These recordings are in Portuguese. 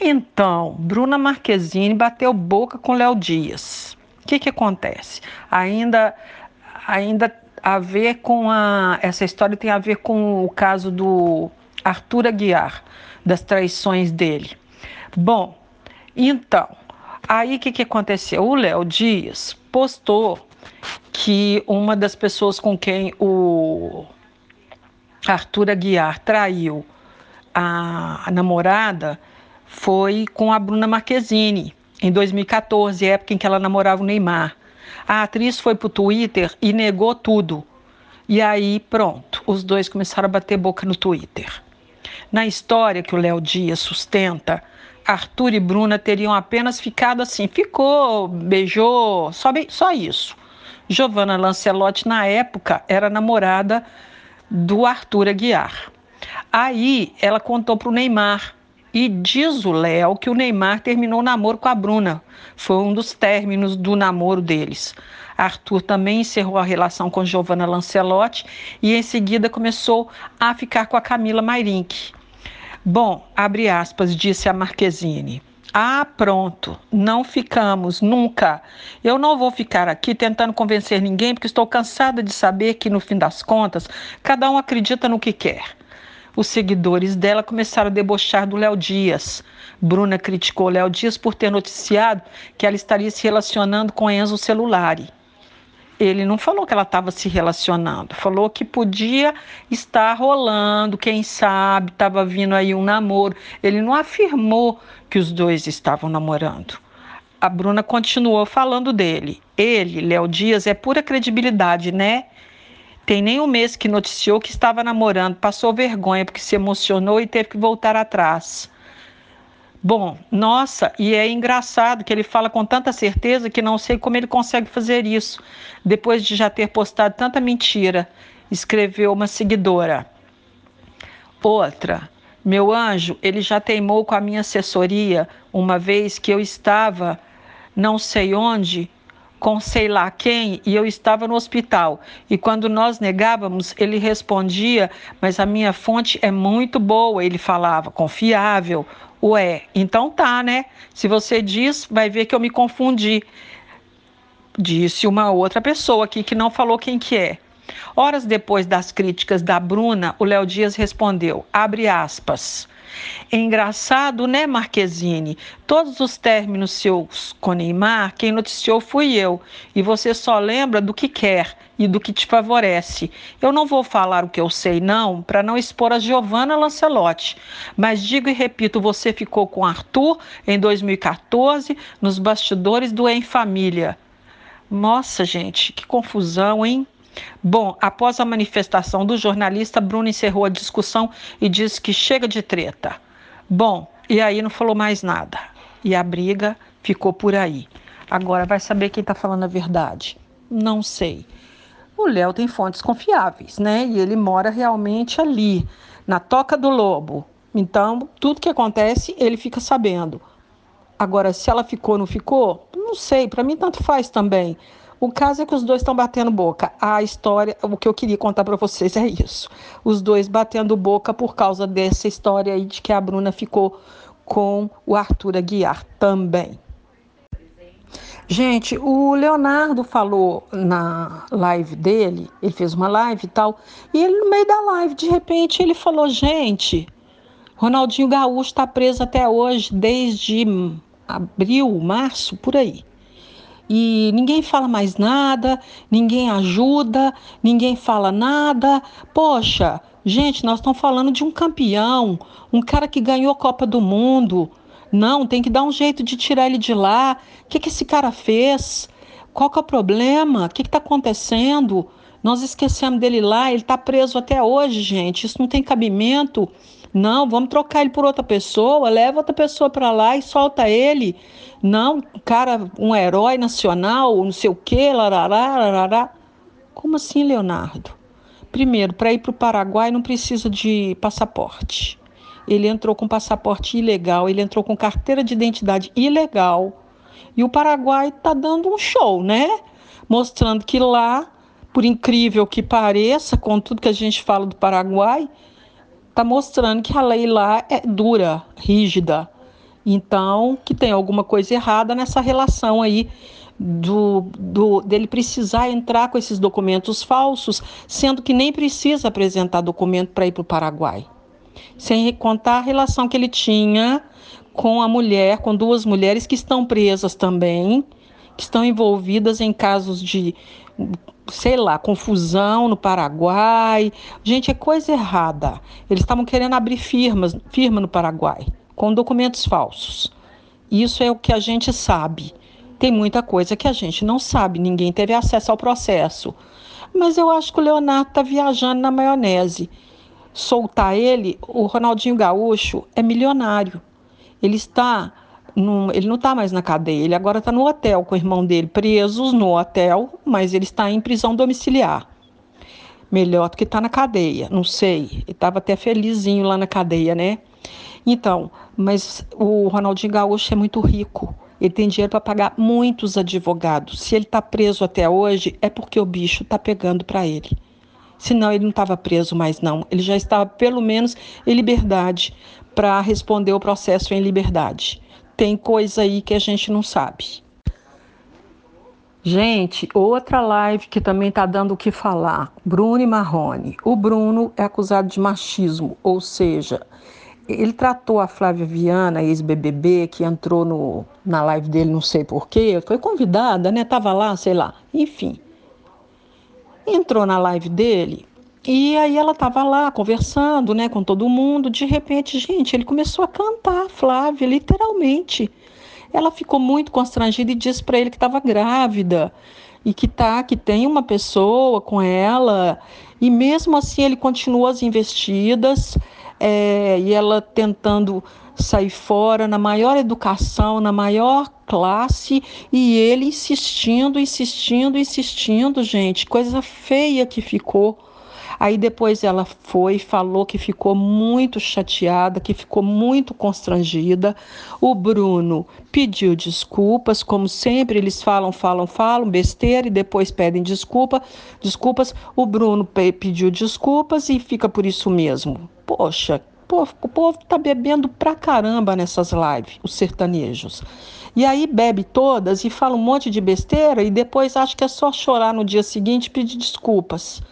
Então, Bruna Marquezine bateu boca com Léo Dias. O que, que acontece? Ainda, ainda a ver com a. Essa história tem a ver com o caso do Arthur Aguiar, das traições dele. Bom, então, aí o que, que aconteceu? O Léo Dias postou que uma das pessoas com quem o Arthur Aguiar traiu a, a namorada foi com a Bruna Marquezine, em 2014, época em que ela namorava o Neymar. A atriz foi para o Twitter e negou tudo. E aí, pronto, os dois começaram a bater boca no Twitter. Na história que o Léo Dias sustenta, Arthur e Bruna teriam apenas ficado assim, ficou, beijou, só, só isso. Giovanna Lancelotti, na época, era namorada do Arthur Aguiar. Aí ela contou para o Neymar. E diz o Léo que o Neymar terminou o namoro com a Bruna. Foi um dos términos do namoro deles. Arthur também encerrou a relação com Giovanna Lancelotti e em seguida começou a ficar com a Camila Mairink. Bom, abre aspas, disse a Marquezine. Ah, pronto, não ficamos, nunca. Eu não vou ficar aqui tentando convencer ninguém, porque estou cansada de saber que, no fim das contas, cada um acredita no que quer. Os seguidores dela começaram a debochar do Léo Dias. Bruna criticou Léo Dias por ter noticiado que ela estaria se relacionando com Enzo Celulari. Ele não falou que ela estava se relacionando, falou que podia estar rolando, quem sabe, estava vindo aí um namoro. Ele não afirmou que os dois estavam namorando. A Bruna continuou falando dele. Ele, Léo Dias, é pura credibilidade, né? Tem nem um mês que noticiou que estava namorando, passou vergonha porque se emocionou e teve que voltar atrás. Bom, nossa, e é engraçado que ele fala com tanta certeza que não sei como ele consegue fazer isso, depois de já ter postado tanta mentira, escreveu uma seguidora. Outra, meu anjo, ele já teimou com a minha assessoria uma vez que eu estava não sei onde, com sei lá quem, e eu estava no hospital. E quando nós negávamos, ele respondia: Mas a minha fonte é muito boa, ele falava, confiável. Ué, então tá, né? Se você diz, vai ver que eu me confundi. Disse uma outra pessoa aqui que não falou quem que é. Horas depois das críticas da Bruna, o Léo Dias respondeu, abre aspas, Engraçado, né, Marquezine? Todos os términos seus com Neymar, quem noticiou fui eu. E você só lembra do que quer e do que te favorece. Eu não vou falar o que eu sei, não, para não expor a Giovanna Lancelotti. Mas digo e repito: você ficou com Arthur em 2014, nos bastidores do Em Família. Nossa, gente, que confusão, hein? Bom, após a manifestação do jornalista, Bruno encerrou a discussão e disse que chega de treta. Bom, e aí não falou mais nada. E a briga ficou por aí. Agora vai saber quem está falando a verdade? Não sei. O Léo tem fontes confiáveis, né? E ele mora realmente ali, na Toca do Lobo. Então, tudo que acontece, ele fica sabendo. Agora, se ela ficou ou não ficou, não sei. Para mim, tanto faz também. O caso é que os dois estão batendo boca. A história, o que eu queria contar para vocês é isso. Os dois batendo boca por causa dessa história aí de que a Bruna ficou com o Arthur Aguiar também. Gente, o Leonardo falou na live dele, ele fez uma live e tal, e ele no meio da live, de repente, ele falou: gente, Ronaldinho Gaúcho está preso até hoje, desde abril, março, por aí. E ninguém fala mais nada, ninguém ajuda, ninguém fala nada. Poxa, gente, nós estamos falando de um campeão, um cara que ganhou a Copa do Mundo. Não, tem que dar um jeito de tirar ele de lá. O que, que esse cara fez? Qual que é o problema? O que está acontecendo? Nós esquecemos dele lá, ele está preso até hoje, gente. Isso não tem cabimento. Não, vamos trocar ele por outra pessoa, leva outra pessoa para lá e solta ele. Não, cara, um herói nacional, não sei o quê, larará, larará. Como assim, Leonardo? Primeiro, para ir para o Paraguai não precisa de passaporte. Ele entrou com passaporte ilegal, ele entrou com carteira de identidade ilegal. E o Paraguai está dando um show, né? Mostrando que lá, por incrível que pareça, com tudo que a gente fala do Paraguai, está mostrando que a lei lá é dura, rígida. Então, que tem alguma coisa errada nessa relação aí do, do, dele precisar entrar com esses documentos falsos, sendo que nem precisa apresentar documento para ir para o Paraguai. Sem contar a relação que ele tinha com a mulher, com duas mulheres que estão presas também, que estão envolvidas em casos de sei lá, confusão no Paraguai. Gente, é coisa errada. Eles estavam querendo abrir firmas, firma no Paraguai, com documentos falsos. Isso é o que a gente sabe. Tem muita coisa que a gente não sabe, ninguém teve acesso ao processo. Mas eu acho que o Leonardo está viajando na maionese. Soltar ele, o Ronaldinho Gaúcho é milionário. Ele está ele não está mais na cadeia, ele agora está no hotel com o irmão dele, presos no hotel, mas ele está em prisão domiciliar. Melhor do que está na cadeia, não sei. Ele estava até felizinho lá na cadeia, né? Então, mas o Ronaldinho Gaúcho é muito rico. Ele tem dinheiro para pagar muitos advogados. Se ele está preso até hoje, é porque o bicho está pegando para ele. Senão ele não estava preso mais, não. Ele já estava, pelo menos, em liberdade para responder o processo em liberdade tem coisa aí que a gente não sabe. Gente, outra live que também está dando o que falar: Bruno e Marrone. O Bruno é acusado de machismo, ou seja, ele tratou a Flávia Viana, ex-BBB, que entrou no, na live dele, não sei porquê, foi convidada, né? Tava lá, sei lá, enfim. Entrou na live dele e aí ela estava lá conversando, né, com todo mundo. De repente, gente, ele começou a cantar, Flávia, literalmente. Ela ficou muito constrangida e disse para ele que estava grávida e que tá, que tem uma pessoa com ela. E mesmo assim ele continuou as investidas é, e ela tentando sair fora na maior educação, na maior classe e ele insistindo, insistindo, insistindo, gente, coisa feia que ficou. Aí depois ela foi, falou que ficou muito chateada, que ficou muito constrangida. O Bruno pediu desculpas, como sempre eles falam, falam, falam besteira e depois pedem desculpa, desculpas. O Bruno pediu desculpas e fica por isso mesmo. Poxa, o povo tá bebendo pra caramba nessas lives, os sertanejos. E aí bebe todas e fala um monte de besteira e depois acha que é só chorar no dia seguinte e pedir desculpas.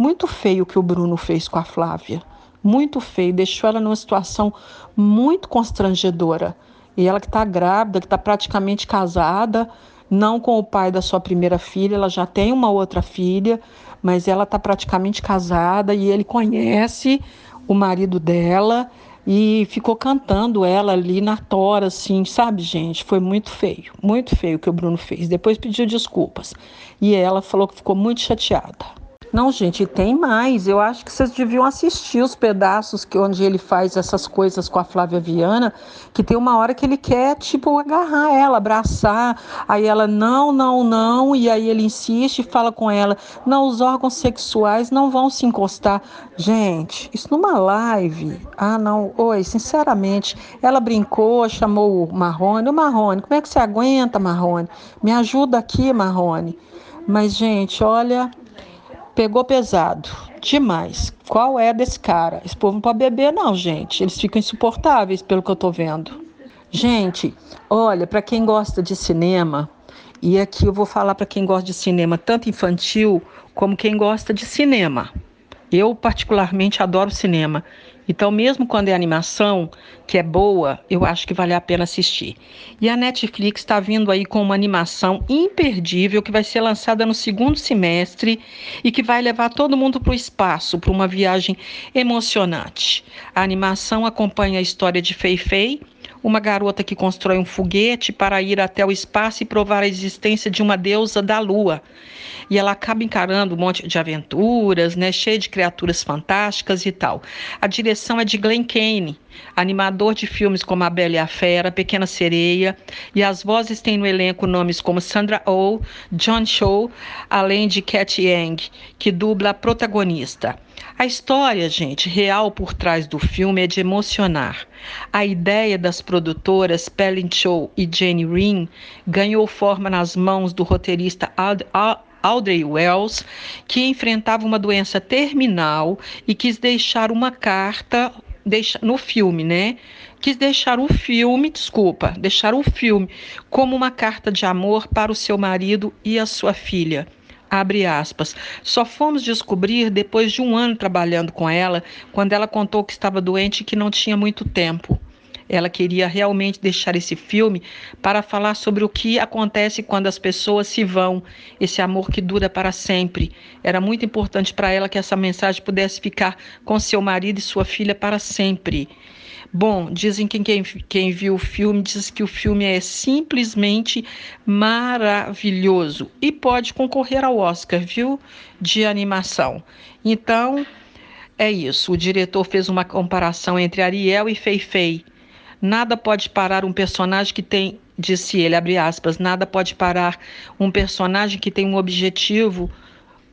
Muito feio o que o Bruno fez com a Flávia. Muito feio, deixou ela numa situação muito constrangedora. E ela que está grávida, que está praticamente casada, não com o pai da sua primeira filha, ela já tem uma outra filha, mas ela está praticamente casada e ele conhece o marido dela e ficou cantando ela ali na tora, assim, sabe, gente? Foi muito feio, muito feio o que o Bruno fez. Depois pediu desculpas e ela falou que ficou muito chateada. Não, gente, tem mais. Eu acho que vocês deviam assistir os pedaços que onde ele faz essas coisas com a Flávia Viana, que tem uma hora que ele quer, tipo, agarrar ela, abraçar. Aí ela, não, não, não. E aí ele insiste e fala com ela, não, os órgãos sexuais não vão se encostar. Gente, isso numa live. Ah, não. Oi, sinceramente, ela brincou, chamou o Marrone. O Marrone, como é que você aguenta, Marrone? Me ajuda aqui, Marrone. Mas, gente, olha, pegou pesado. Demais. Qual é desse cara? Esse povo não pode beber, não, gente. Eles ficam insuportáveis, pelo que eu tô vendo. Gente, olha, para quem gosta de cinema, E aqui eu vou falar para quem gosta de cinema, tanto infantil como quem gosta de cinema. Eu, particularmente, adoro cinema. Então, mesmo quando é animação, que é boa, eu acho que vale a pena assistir. E a Netflix está vindo aí com uma animação imperdível que vai ser lançada no segundo semestre e que vai levar todo mundo para o espaço, para uma viagem emocionante. A animação acompanha a história de Fei Fei, uma garota que constrói um foguete para ir até o espaço e provar a existência de uma deusa da lua. E ela acaba encarando um monte de aventuras, né, cheia de criaturas fantásticas e tal. A direção é de Glenn Kane, animador de filmes como A Bela e a Fera, Pequena Sereia, e as vozes têm no elenco nomes como Sandra Oh, John Cho, além de Cat Yang, que dubla a protagonista. A história, gente, real por trás do filme é de emocionar. A ideia das produtoras Pelin Cho e Jane Rin ganhou forma nas mãos do roteirista Audrey Wells, que enfrentava uma doença terminal e quis deixar uma carta no filme, né? Quis deixar o filme, desculpa, deixar o filme como uma carta de amor para o seu marido e a sua filha. Abre aspas. Só fomos descobrir depois de um ano trabalhando com ela, quando ela contou que estava doente e que não tinha muito tempo. Ela queria realmente deixar esse filme para falar sobre o que acontece quando as pessoas se vão, esse amor que dura para sempre. Era muito importante para ela que essa mensagem pudesse ficar com seu marido e sua filha para sempre. Bom, dizem que quem, quem viu o filme diz que o filme é simplesmente maravilhoso e pode concorrer ao Oscar, viu? De animação. Então, é isso. O diretor fez uma comparação entre Ariel e Fei Fei. Nada pode parar um personagem que tem, disse ele, abre aspas, nada pode parar um personagem que tem um objetivo,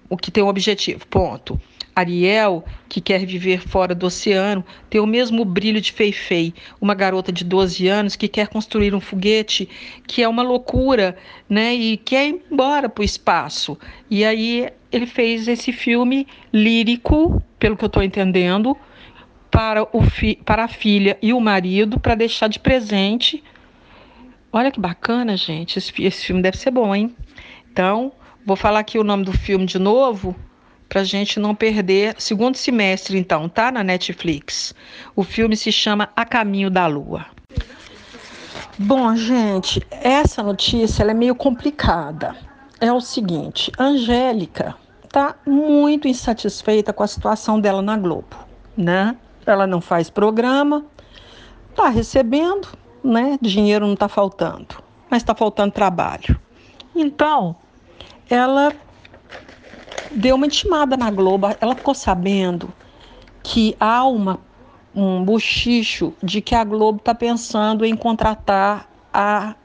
o que tem um objetivo, ponto. Ariel, que quer viver fora do oceano, tem o mesmo brilho de Feifei, uma garota de 12 anos que quer construir um foguete, que é uma loucura, né? E quer ir embora para o espaço. E aí ele fez esse filme lírico, pelo que eu estou entendendo, para, o fi para a filha e o marido, para deixar de presente. Olha que bacana, gente. Esse, esse filme deve ser bom, hein? Então, vou falar aqui o nome do filme de novo para gente não perder. Segundo semestre, então, tá na Netflix. O filme se chama A Caminho da Lua. Bom, gente, essa notícia é meio complicada. É o seguinte: Angélica tá muito insatisfeita com a situação dela na Globo, né? Ela não faz programa, tá recebendo, né? Dinheiro não tá faltando, mas está faltando trabalho. Então, ela deu uma intimada na Globo. Ela ficou sabendo que há uma, um bochicho de que a Globo está pensando em contratar a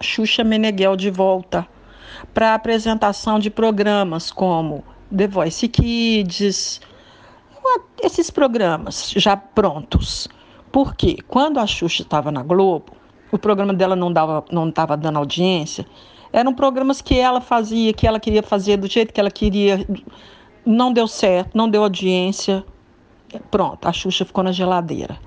Xuxa Meneghel de volta para apresentação de programas como The Voice Kids, esses programas já prontos. Porque quando a Xuxa estava na Globo, o programa dela não estava não dava dando audiência, eram programas que ela fazia, que ela queria fazer do jeito que ela queria. Não deu certo, não deu audiência. Pronto, a Xuxa ficou na geladeira.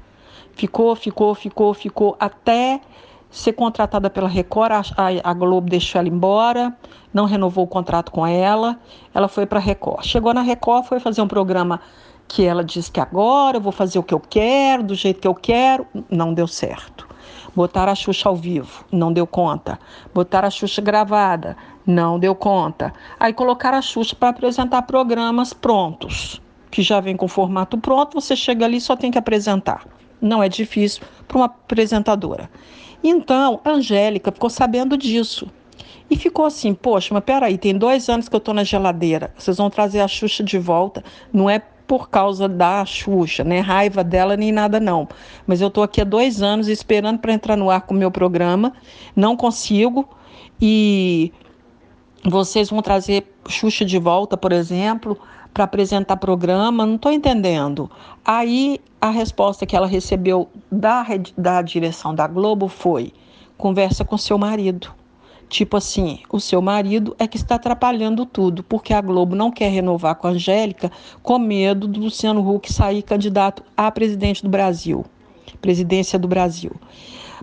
Ficou, ficou, ficou, ficou até ser contratada pela Record. A, a Globo deixou ela embora, não renovou o contrato com ela. Ela foi para a Record. Chegou na Record, foi fazer um programa que ela disse que agora eu vou fazer o que eu quero, do jeito que eu quero. Não deu certo. Botaram a Xuxa ao vivo, não deu conta. Botaram a Xuxa gravada, não deu conta. Aí colocaram a Xuxa para apresentar programas prontos, que já vem com formato pronto, você chega ali e só tem que apresentar. Não é difícil para uma apresentadora. Então, a Angélica ficou sabendo disso. E ficou assim, poxa, mas peraí, tem dois anos que eu estou na geladeira, vocês vão trazer a Xuxa de volta, não é por causa da Xuxa, né? Raiva dela nem nada não. Mas eu estou aqui há dois anos esperando para entrar no ar com o meu programa, não consigo e vocês vão trazer Xuxa de volta, por exemplo, para apresentar programa, não estou entendendo. Aí a resposta que ela recebeu da, da direção da Globo foi: conversa com seu marido. Tipo assim, o seu marido é que está atrapalhando tudo, porque a Globo não quer renovar com a Angélica com medo do Luciano Huck sair candidato a presidente do Brasil, presidência do Brasil.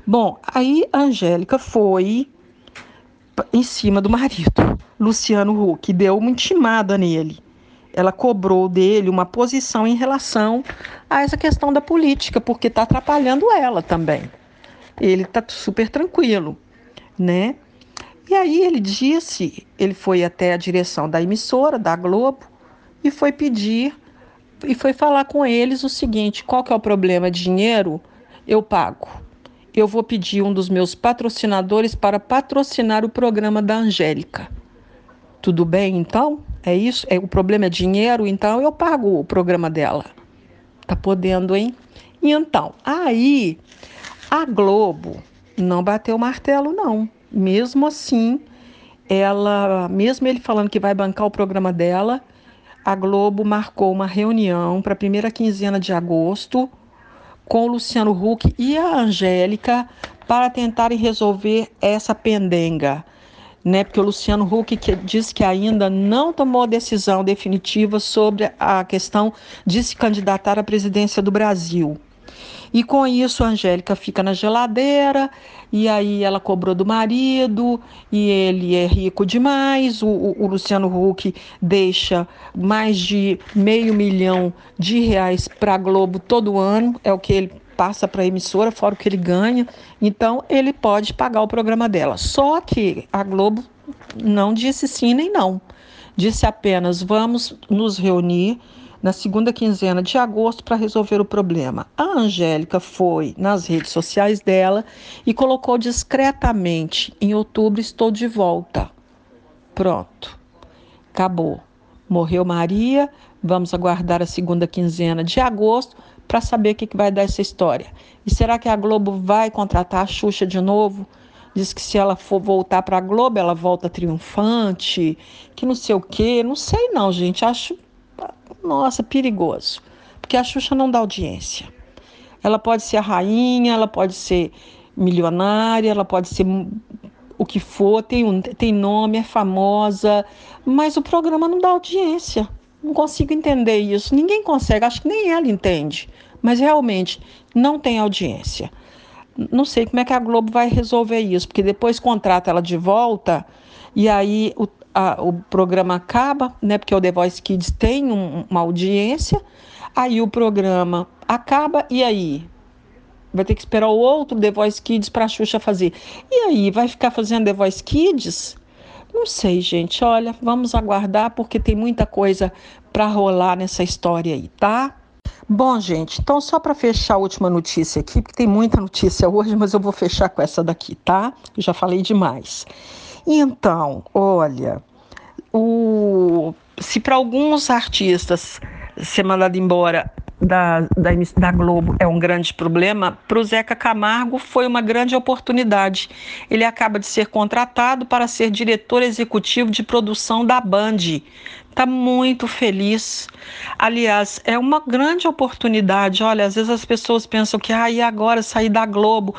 Bom, aí a Angélica foi em cima do marido, Luciano Huck, deu uma intimada nele. Ela cobrou dele uma posição em relação a essa questão da política, porque está atrapalhando ela também. Ele está super tranquilo, né? E aí ele disse, ele foi até a direção da emissora, da Globo, e foi pedir e foi falar com eles o seguinte: qual que é o problema? Dinheiro? Eu pago. Eu vou pedir um dos meus patrocinadores para patrocinar o programa da Angélica. Tudo bem, então? É isso? É, o problema é dinheiro, então eu pago o programa dela. Tá podendo, hein? E então, aí a Globo não bateu o martelo, não. Mesmo assim, ela, mesmo ele falando que vai bancar o programa dela, a Globo marcou uma reunião para a primeira quinzena de agosto com o Luciano Huck e a Angélica para tentarem resolver essa pendenga. Né, porque o Luciano Huck que diz que ainda não tomou decisão definitiva sobre a questão de se candidatar à presidência do Brasil. E com isso a Angélica fica na geladeira, e aí ela cobrou do marido, e ele é rico demais. O, o, o Luciano Huck deixa mais de meio milhão de reais para a Globo todo ano, é o que ele passa para a emissora, fora o que ele ganha. Então ele pode pagar o programa dela. Só que a Globo não disse sim nem não. Disse apenas: vamos nos reunir na segunda quinzena de agosto para resolver o problema. A Angélica foi nas redes sociais dela e colocou discretamente: em outubro estou de volta. Pronto, acabou. Morreu Maria, vamos aguardar a segunda quinzena de agosto para saber o que, que vai dar essa história. E será que a Globo vai contratar a Xuxa de novo? Diz que se ela for voltar para a Globo, ela volta triunfante, que não sei o quê. Não sei não, gente. Acho nossa, perigoso. Porque a Xuxa não dá audiência. Ela pode ser a rainha, ela pode ser milionária, ela pode ser o que for, tem, um, tem nome, é famosa, mas o programa não dá audiência. Não consigo entender isso. Ninguém consegue, acho que nem ela entende. Mas realmente não tem audiência. Não sei como é que a Globo vai resolver isso, porque depois contrata ela de volta e aí o, a, o programa acaba, né? Porque o The Voice Kids tem um, uma audiência, aí o programa acaba e aí vai ter que esperar o outro The Voice Kids para a Xuxa fazer. E aí vai ficar fazendo The Voice Kids? Não sei, gente. Olha, vamos aguardar porque tem muita coisa para rolar nessa história aí, tá? Bom, gente, então só para fechar a última notícia aqui, porque tem muita notícia hoje, mas eu vou fechar com essa daqui, tá? Eu já falei demais. Então, olha, o, se para alguns artistas ser mandado embora da, da, da, Globo é um grande problema, para o Zeca Camargo foi uma grande oportunidade. Ele acaba de ser contratado para ser diretor executivo de produção da Band está muito feliz. Aliás, é uma grande oportunidade. Olha, às vezes as pessoas pensam que ah, e agora sair da Globo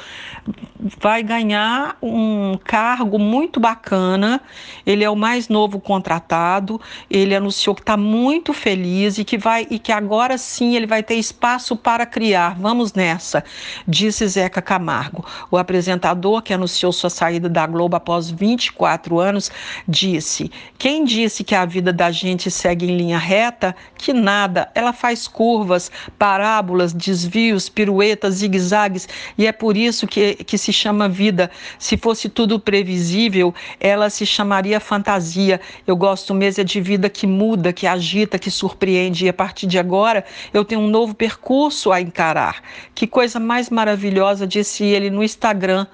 vai ganhar um cargo muito bacana. Ele é o mais novo contratado. Ele anunciou que está muito feliz e que vai e que agora sim ele vai ter espaço para criar. Vamos nessa, disse Zeca Camargo. O apresentador que anunciou sua saída da Globo após 24 anos disse: "Quem disse que a vida da gente segue em linha reta, que nada, ela faz curvas, parábolas, desvios, piruetas, zigue-zagues, e é por isso que, que se chama vida. Se fosse tudo previsível, ela se chamaria fantasia. Eu gosto mesmo é de vida que muda, que agita, que surpreende, e a partir de agora eu tenho um novo percurso a encarar. Que coisa mais maravilhosa, disse ele no Instagram.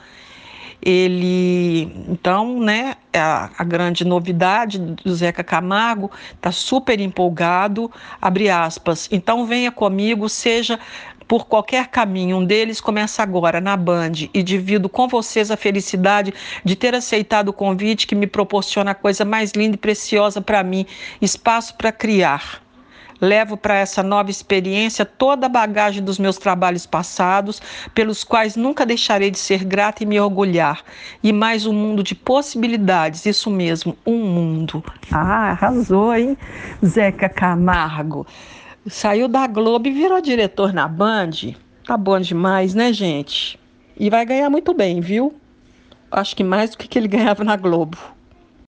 Ele, então, né, a, a grande novidade do Zeca Camargo está super empolgado, abre aspas. Então venha comigo, seja por qualquer caminho. Um deles começa agora na Band e divido com vocês a felicidade de ter aceitado o convite que me proporciona a coisa mais linda e preciosa para mim, espaço para criar. Levo para essa nova experiência toda a bagagem dos meus trabalhos passados, pelos quais nunca deixarei de ser grata e me orgulhar. E mais um mundo de possibilidades, isso mesmo, um mundo. Ah, arrasou, hein? Zeca Camargo. Saiu da Globo e virou diretor na Band. Tá bom demais, né, gente? E vai ganhar muito bem, viu? acho que mais do que ele ganhava na Globo.